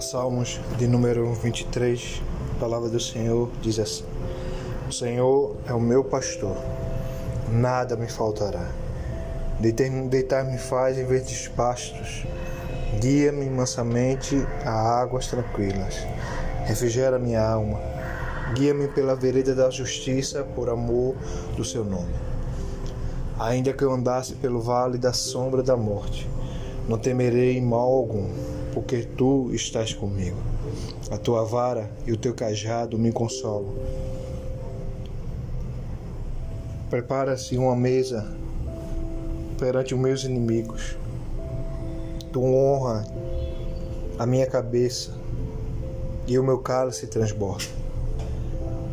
Salmos de número 23, a palavra do Senhor diz assim: O Senhor é o meu pastor, nada me faltará. Deitar-me faz em verdes pastos, guia-me mansamente a águas tranquilas, refrigera minha alma, guia-me pela vereda da justiça por amor do seu nome. Ainda que eu andasse pelo vale da sombra da morte, não temerei mal algum porque tu estás comigo. A tua vara e o teu cajado me consolam. Prepara-se uma mesa perante os meus inimigos. Tu honra a minha cabeça e o meu cálice transborda.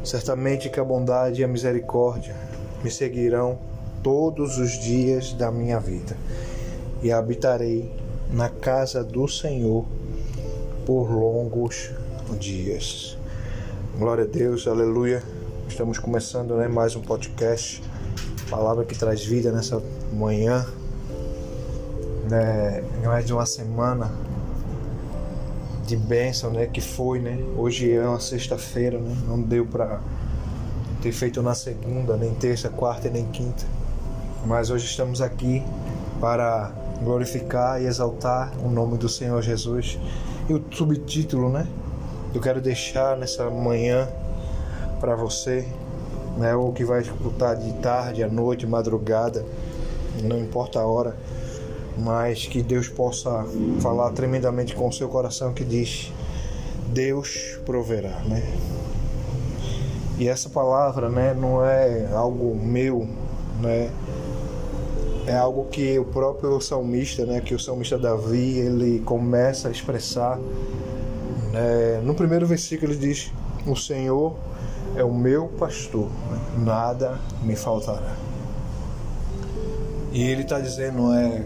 Certamente que a bondade e a misericórdia me seguirão todos os dias da minha vida e habitarei na casa do Senhor por longos dias. Glória a Deus, aleluia. Estamos começando né, mais um podcast, palavra que traz vida nessa manhã, né, mais de uma semana de bênção, né, que foi, né? Hoje é uma sexta-feira, né? Não deu para ter feito na segunda, nem terça, quarta nem quinta. Mas hoje estamos aqui para glorificar e exaltar o nome do Senhor Jesus. E o subtítulo, né? Eu quero deixar nessa manhã para você, né? Ou que vai escutar de tarde, à noite, madrugada, não importa a hora, mas que Deus possa falar tremendamente com o seu coração que diz: Deus proverá, né? E essa palavra, né, não é algo meu, né? É algo que o próprio salmista, né, que o salmista Davi, ele começa a expressar. Né, no primeiro versículo ele diz: O Senhor é o meu pastor, nada me faltará. E ele está dizendo, é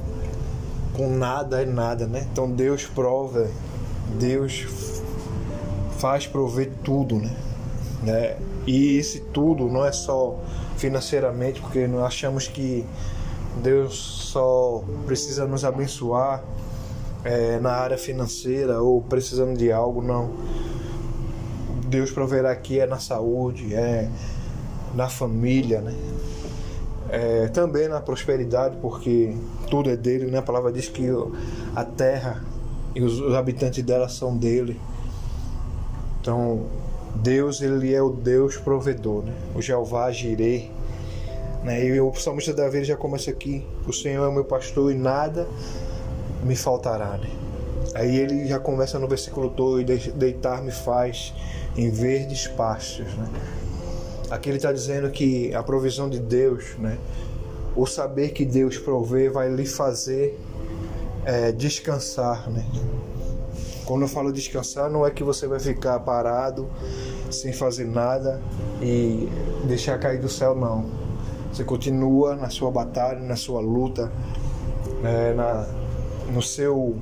com nada é nada, né? Então Deus prova, Deus faz prover tudo, né? né? E esse tudo não é só financeiramente, porque nós achamos que Deus só precisa nos abençoar é, na área financeira ou precisando de algo, não. Deus proverá aqui é na saúde, é na família, né? É, também na prosperidade, porque tudo é dele, né? A palavra diz que a terra e os, os habitantes dela são dele. Então, Deus, ele é o Deus provedor, né? O Jeová Jireh né? E o salmista Davi já começa aqui: O Senhor é o meu pastor e nada me faltará. Né? Aí ele já começa no versículo 2: Deitar-me faz em verdes pastos. Né? Aqui ele está dizendo que a provisão de Deus, né? o saber que Deus provê, vai lhe fazer é, descansar. Né? Quando eu falo descansar, não é que você vai ficar parado, sem fazer nada e deixar cair do céu, não você continua na sua batalha, na sua luta, né, na, no seu,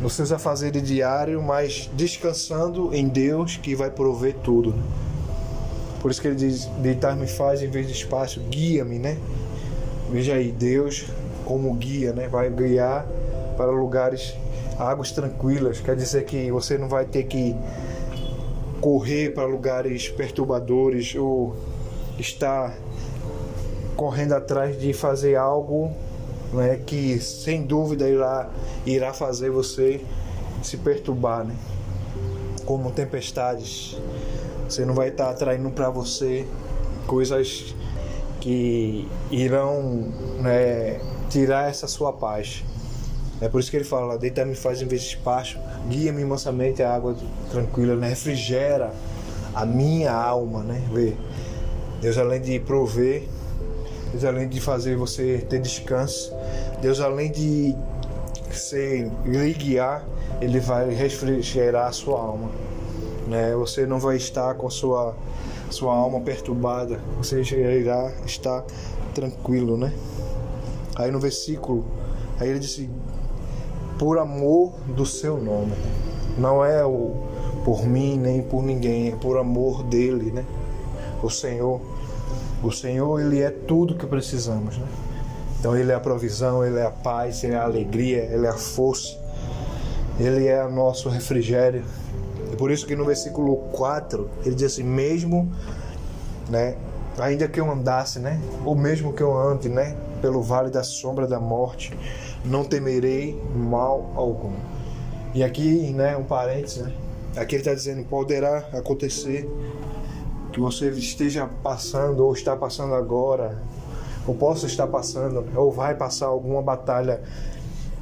nos seus afazeres diários, mas descansando em Deus que vai prover tudo. Né? Por isso que ele diz: deitar-me faz em vez de espaço, guia-me, né? Veja aí, Deus como guia, né? Vai guiar para lugares, águas tranquilas. Quer dizer que você não vai ter que correr para lugares perturbadores ou estar correndo atrás de fazer algo né, que sem dúvida irá, irá fazer você se perturbar, né? como tempestades. Você não vai estar atraindo para você coisas que irão né, tirar essa sua paz. É por isso que ele fala: deita-me faz em vez de espaço, guia-me mansamente a água tranquila, né? refrigera a minha alma. Né? Vê, Deus, além de prover Deus, além de fazer você ter descanso, Deus, além de ser, lhe guiar, Ele vai refrigerar a sua alma. Né? Você não vai estar com sua, sua alma perturbada, você irá estar tranquilo, né? Aí no versículo, aí ele disse: por amor do seu nome. Não é o por mim nem por ninguém, é por amor dele, né? O Senhor o Senhor, Ele é tudo que precisamos. Né? Então Ele é a provisão, Ele é a paz, Ele é a alegria, Ele é a força, Ele é o nosso refrigério. E por isso que no versículo 4 ele diz assim: mesmo, né, ainda que eu andasse, né, ou mesmo que eu ande, né, pelo vale da sombra da morte, não temerei mal algum. E aqui, né, um parênteses, né, aqui ele está dizendo: poderá acontecer que você esteja passando ou está passando agora, ou possa estar passando, ou vai passar alguma batalha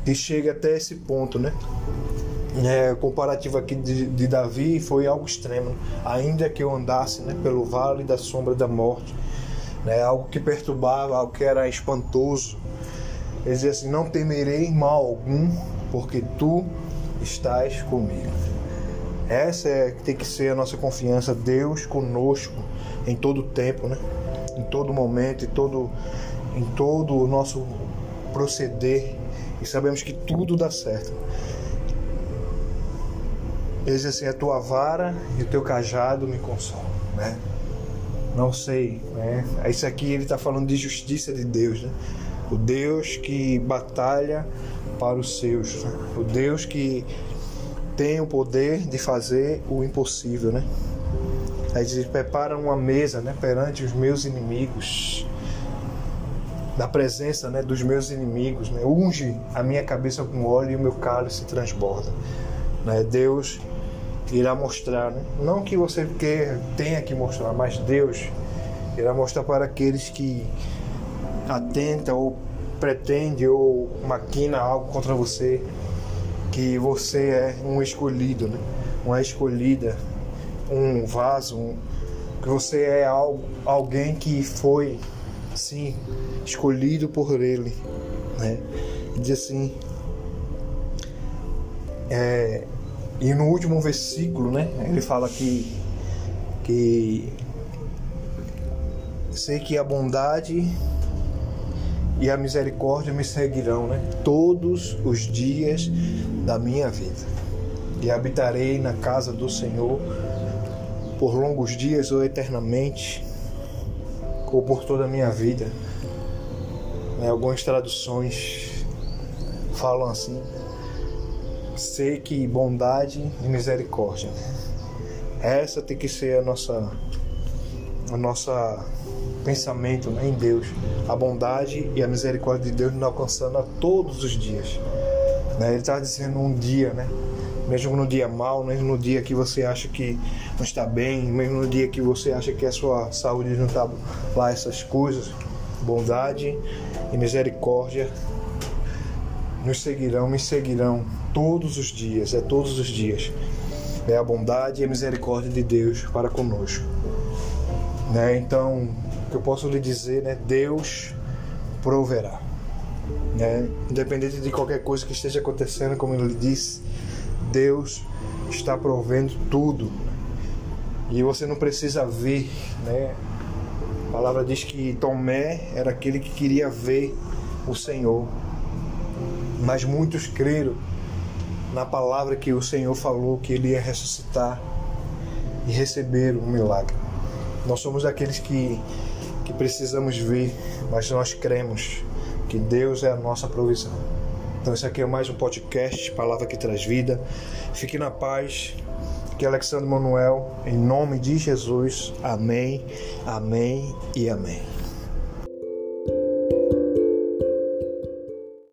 que chegue até esse ponto, né? É, comparativo aqui de, de, Davi foi algo extremo. Ainda que eu andasse né, pelo vale da sombra da morte, né, algo que perturbava, algo que era espantoso. Ele dizia assim: Não temerei mal algum, porque tu estás comigo. Essa é, tem que ser a nossa confiança, Deus conosco em todo tempo, né? em todo momento, em todo, em todo o nosso proceder. E sabemos que tudo dá certo. Diz assim: a tua vara e o teu cajado me consolam, né? Não sei, né? Isso aqui ele está falando de justiça de Deus, né? O Deus que batalha para os seus, né? o Deus que tem o poder de fazer o impossível, né? Aí diz: prepara uma mesa, né, perante os meus inimigos, da presença, né, dos meus inimigos, né? Unge a minha cabeça com óleo e o meu cálice se transborda, né? Deus irá mostrar, né? não que você quer, tenha que mostrar, mas Deus irá mostrar para aqueles que atenta ou pretende ou maquina algo contra você, que você é um escolhido, né? uma escolhida, um vaso, um, que você é algo, alguém que foi, sim, escolhido por Ele. Né? Diz assim, é, e no último versículo, né, ele fala que, que sei que a bondade e a misericórdia me seguirão, né, todos os dias da minha vida. E habitarei na casa do Senhor por longos dias ou eternamente, ou por toda a minha vida. Né, algumas traduções falam assim: sei que bondade e misericórdia. Essa tem que ser a nossa a nossa pensamento né, em Deus. A bondade e a misericórdia de Deus nos alcançando a todos os dias. Né? Ele está dizendo um dia, né? Mesmo no dia mal, mesmo no dia que você acha que não está bem, mesmo no dia que você acha que a sua saúde não está lá, essas coisas, bondade e misericórdia nos seguirão, me seguirão todos os dias, é todos os dias. É a bondade e a misericórdia de Deus para conosco. Né? Então, o que eu posso lhe dizer, né? Deus proverá. Né? Independente de qualquer coisa que esteja acontecendo, como ele disse, Deus está provendo tudo. E você não precisa ver, né? A palavra diz que Tomé era aquele que queria ver o Senhor mas muitos creram na palavra que o Senhor falou que ele ia ressuscitar e receber o milagre. Nós somos aqueles que, que precisamos ver, mas nós cremos que Deus é a nossa provisão. Então, esse aqui é mais um podcast, Palavra que Traz Vida. Fique na paz. Que Alexandre Manuel, em nome de Jesus. Amém, amém e amém.